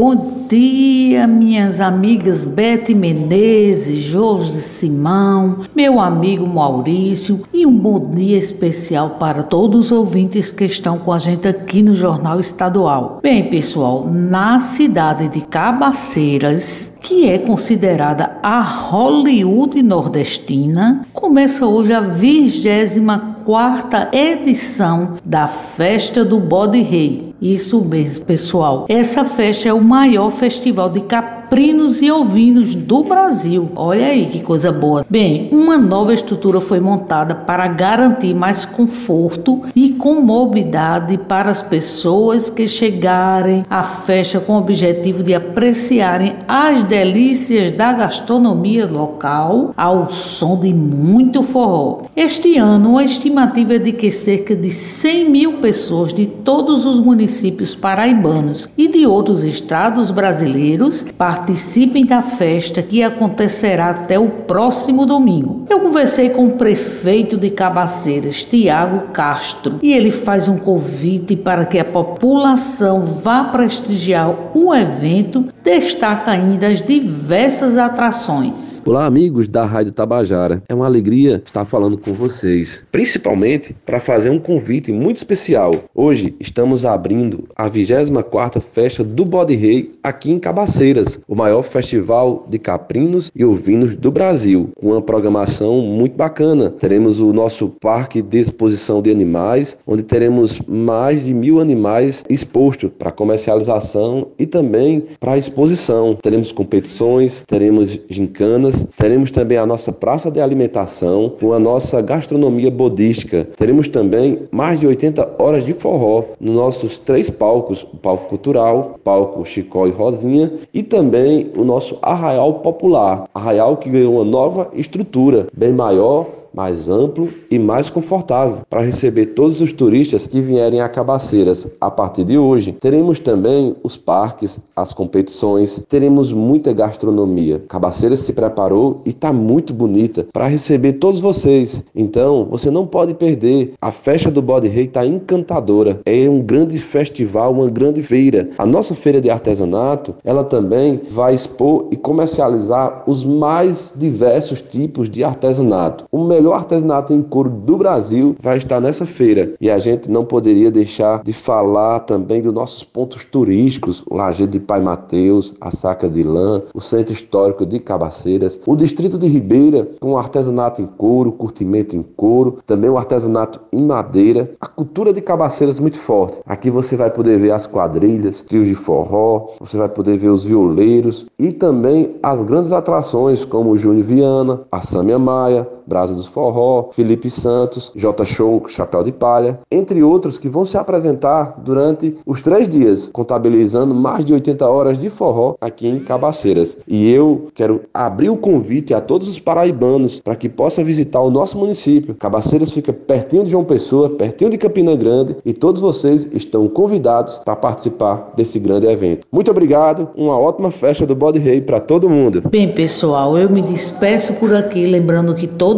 Bom dia, minhas amigas Bete Menezes, Jorge Simão, meu amigo Maurício e um bom dia especial para todos os ouvintes que estão com a gente aqui no Jornal Estadual. Bem, pessoal, na cidade de Cabaceiras, que é considerada a Hollywood nordestina, começa hoje a 24 edição da Festa do Bode Rei isso mesmo, pessoal. Essa festa é o maior festival de capim caprinos e ovinos do Brasil. Olha aí que coisa boa. Bem, uma nova estrutura foi montada para garantir mais conforto e comodidade para as pessoas que chegarem à festa com o objetivo de apreciarem as delícias da gastronomia local ao som de muito forró. Este ano, a estimativa é de que cerca de 100 mil pessoas de todos os municípios paraibanos e de outros estados brasileiros participem da festa que acontecerá até o próximo domingo. Eu conversei com o prefeito de Cabaceiras, Tiago Castro, e ele faz um convite para que a população vá prestigiar o evento, destaca ainda as diversas atrações. Olá, amigos da Rádio Tabajara. É uma alegria estar falando com vocês, principalmente para fazer um convite muito especial. Hoje estamos abrindo a 24ª festa do Bode Rei aqui em Cabaceiras, o maior festival de caprinos e ovinos do Brasil, com uma programação muito bacana. Teremos o nosso parque de exposição de animais, onde teremos mais de mil animais expostos para comercialização e também para exposição. Teremos competições, teremos gincanas, teremos também a nossa praça de alimentação com a nossa gastronomia bodística. Teremos também mais de 80 horas de forró nos nossos três palcos: o palco cultural, o palco Chicó e Rosinha e também o nosso arraial popular, arraial que ganhou uma nova estrutura, bem maior mais amplo e mais confortável para receber todos os turistas que vierem a Cabaceiras. A partir de hoje, teremos também os parques, as competições, teremos muita gastronomia. Cabaceiras se preparou e está muito bonita para receber todos vocês. Então, você não pode perder. A festa do Bode Rei está encantadora. É um grande festival, uma grande feira. A nossa feira de artesanato, ela também vai expor e comercializar os mais diversos tipos de artesanato. O melhor artesanato em couro do Brasil vai estar nessa feira. E a gente não poderia deixar de falar também dos nossos pontos turísticos, o Lajeado de Pai Mateus, a Saca de Lã, o Centro Histórico de Cabaceiras, o Distrito de Ribeira, com artesanato em couro, curtimento em couro, também o artesanato em madeira, a cultura de Cabaceiras muito forte. Aqui você vai poder ver as quadrilhas, trios de forró, você vai poder ver os violeiros e também as grandes atrações como o Júnior Viana, a Sâmia Maia, Brasa dos Forró, Felipe Santos, J Show, Chapéu de Palha, entre outros que vão se apresentar durante os três dias, contabilizando mais de 80 horas de forró aqui em Cabaceiras. E eu quero abrir o convite a todos os paraibanos para que possa visitar o nosso município. Cabaceiras fica pertinho de João Pessoa, pertinho de Campina Grande e todos vocês estão convidados para participar desse grande evento. Muito obrigado, uma ótima festa do Bode Rei para todo mundo. Bem, pessoal, eu me despeço por aqui lembrando que todo